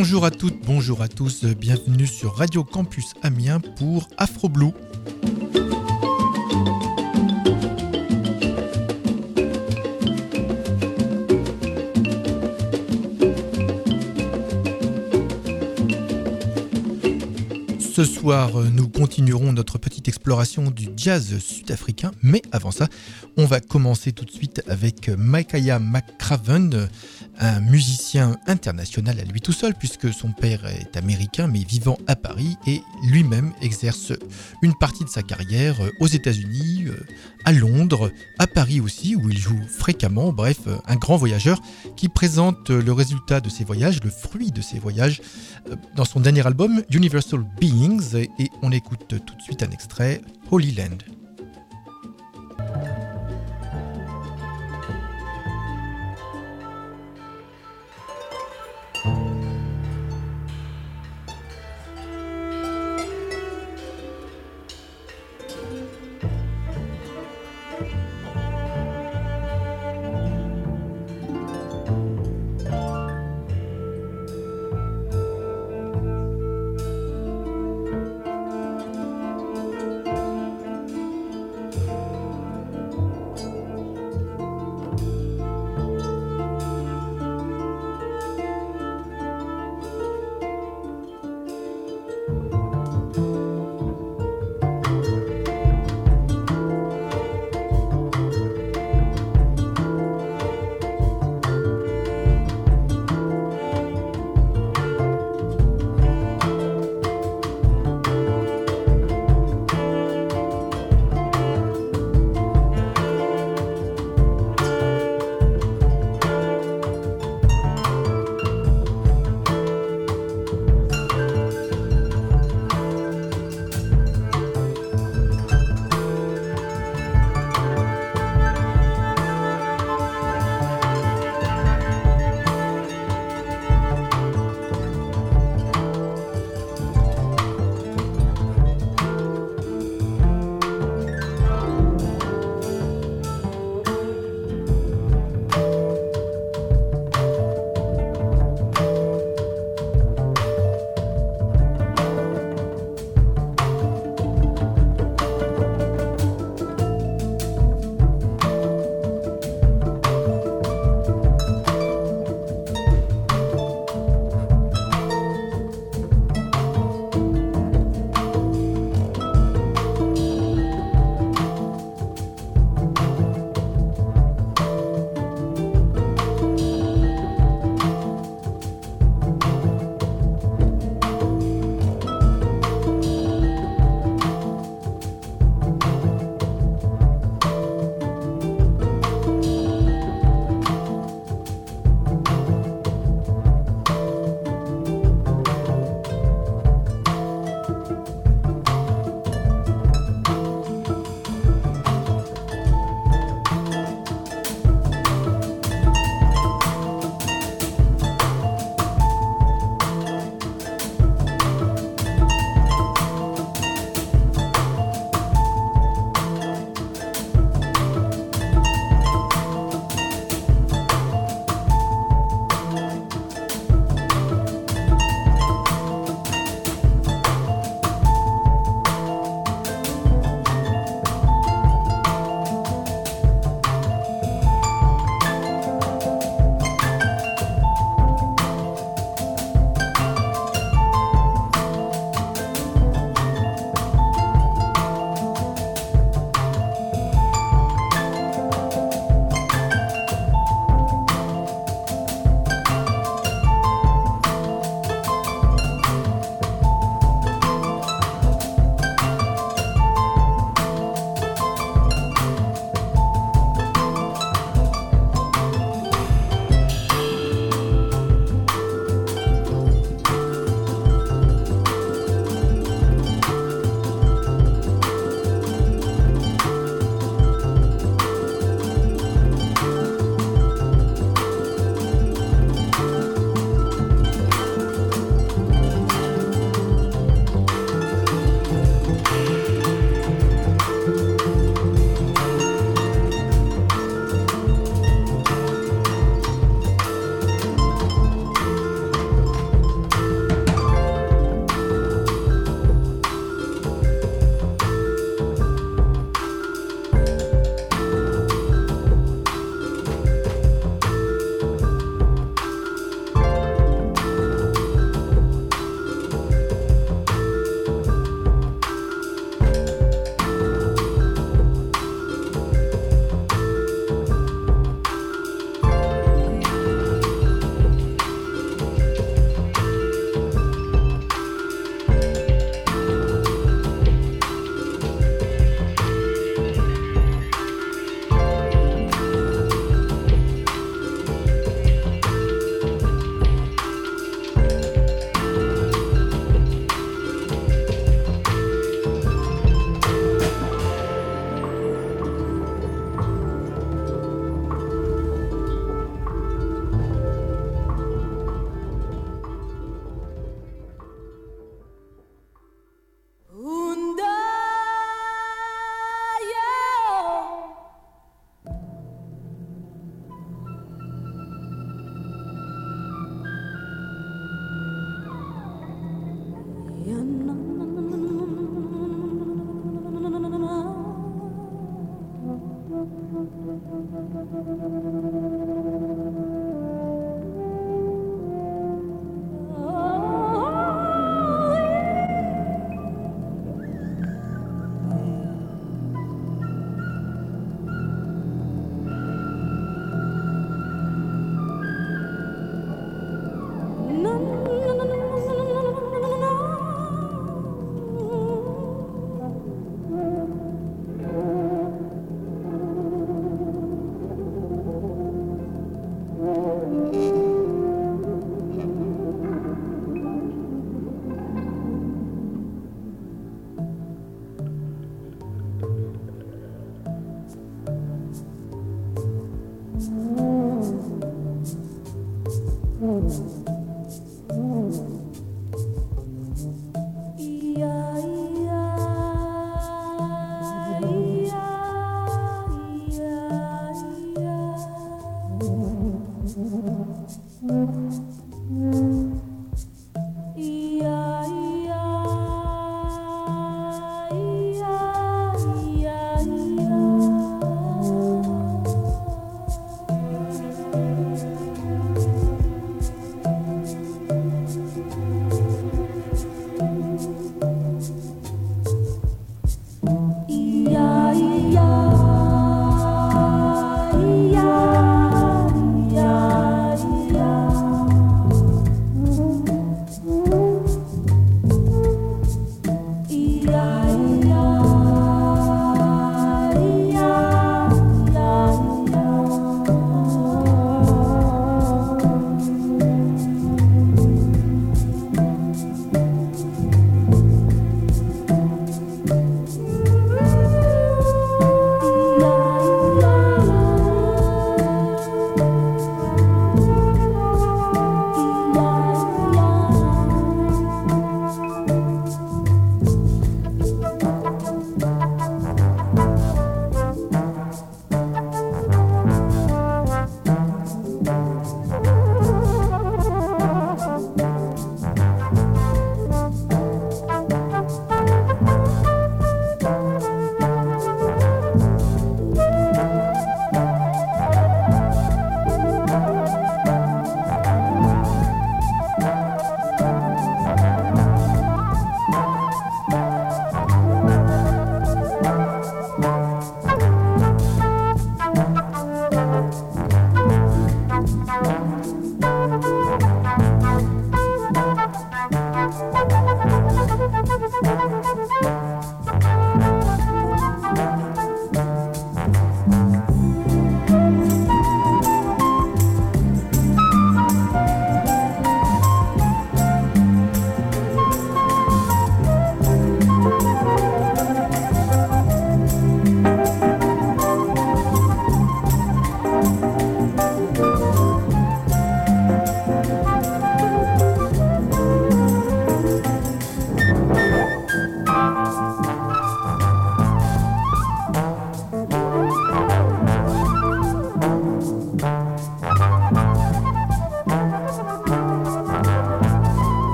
Bonjour à toutes, bonjour à tous, bienvenue sur Radio Campus Amiens pour Afro Blue. Ce soir, nous continuerons notre petite exploration du jazz sud-africain, mais avant ça, on va commencer tout de suite avec Micaiah McCraven, un musicien international à lui tout seul, puisque son père est américain, mais vivant à Paris, et lui-même exerce une partie de sa carrière aux États-Unis, à Londres, à Paris aussi, où il joue fréquemment, bref, un grand voyageur qui présente le résultat de ses voyages, le fruit de ses voyages, dans son dernier album Universal Beings, et on écoute tout de suite un extrait, Holy Land.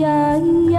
dây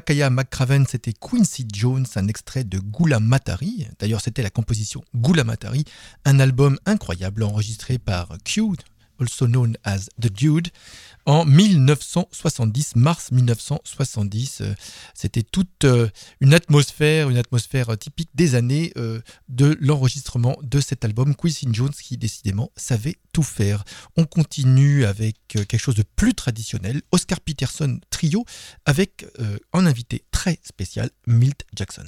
Makaya McCraven, c'était Quincy Jones, un extrait de Gula Matari. D'ailleurs, c'était la composition Gula Matari, un album incroyable enregistré par Q, also known as The Dude, en 1970, mars 1970. Euh, c'était toute euh, une atmosphère, une atmosphère typique des années euh, de l'enregistrement de cet album, Quincy Jones, qui décidément savait tout faire. On continue avec quelque chose de plus traditionnel, Oscar Peterson Trio, avec un invité très spécial, Milt Jackson.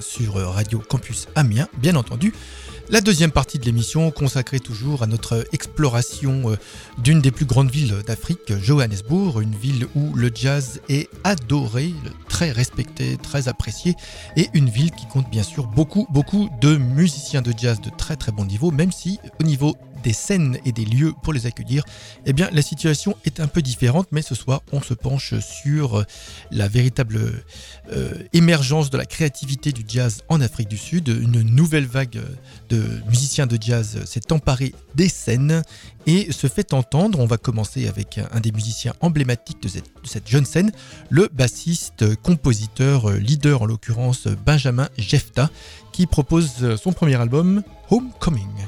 Sur Radio Campus Amiens, bien entendu. La deuxième partie de l'émission consacrée toujours à notre exploration euh, d'une des plus grandes villes d'Afrique, Johannesburg, une ville où le jazz est adoré, très respecté, très apprécié, et une ville qui compte bien sûr beaucoup, beaucoup de musiciens de jazz de très très bon niveau, même si au niveau des scènes et des lieux pour les accueillir, eh bien la situation est un peu différente, mais ce soir on se penche sur la véritable euh, émergence de la créativité du jazz en Afrique du Sud. Une nouvelle vague de musiciens de jazz s'est emparée des scènes et se fait entendre. On va commencer avec un des musiciens emblématiques de cette, de cette jeune scène, le bassiste, compositeur, leader en l'occurrence Benjamin Jefta, qui propose son premier album Homecoming.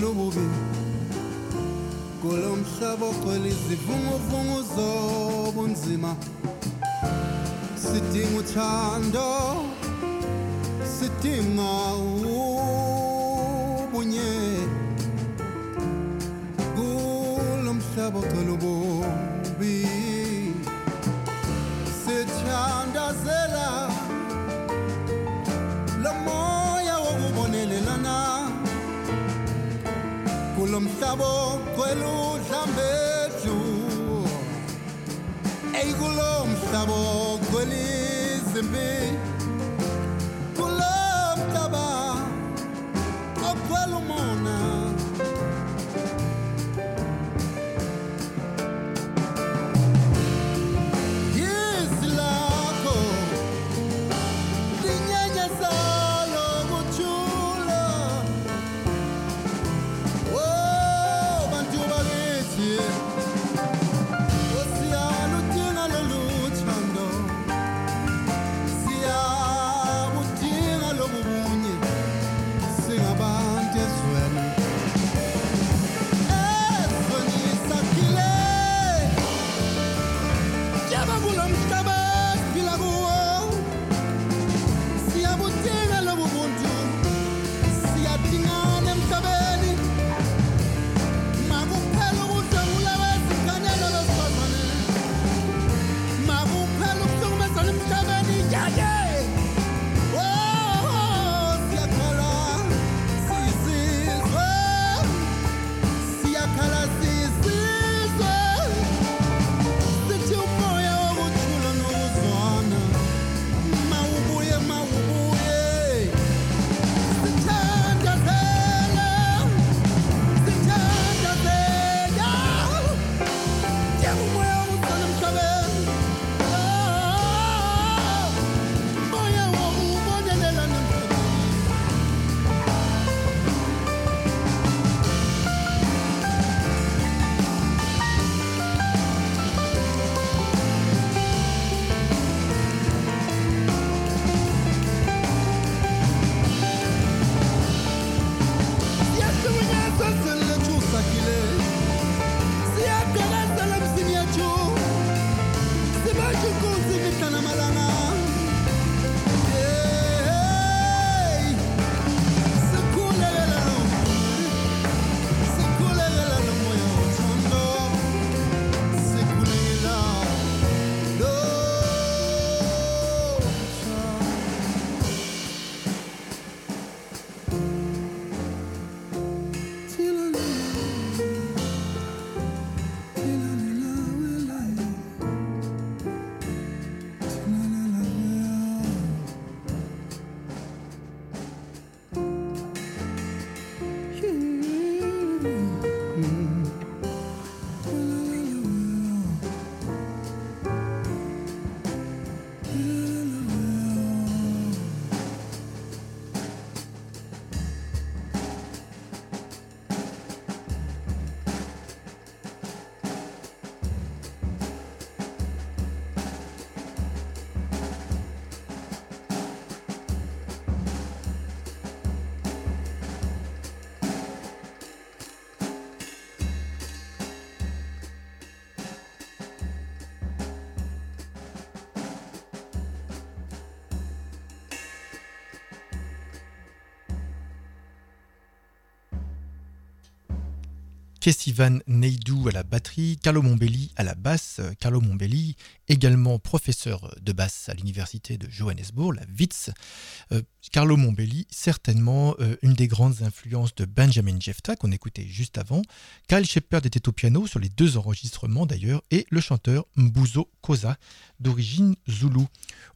Ogcwele ububi kulo mhlaba ogcwele izivunguvungu zobunzima. Sidinga uthando sidinga mhlabo kwelu dlambethu eyikulo mhlabo kwelizimbi kulo mhlaba okwelumona. Kessivan Neidou à la batterie, Carlo Mombelli à la basse. Carlo Mombelli, également professeur de basse à l'université de Johannesburg, la WITS. Euh, Carlo Mombelli, certainement euh, une des grandes influences de Benjamin Jefta qu'on écoutait juste avant. Kyle Shepard était au piano sur les deux enregistrements d'ailleurs et le chanteur Mbuzo Koza d'origine zoulou.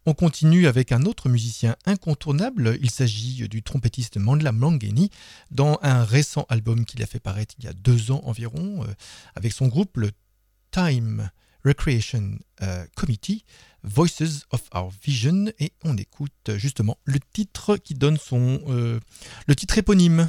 On continue avec un autre musicien incontournable, il s'agit du trompettiste Mandla Mlangeni dans un récent album qu'il a fait paraître il y a deux ans environ euh, avec son groupe le Time Recreation euh, Committee, Voices of Our Vision, et on écoute justement le titre qui donne son euh, le titre éponyme.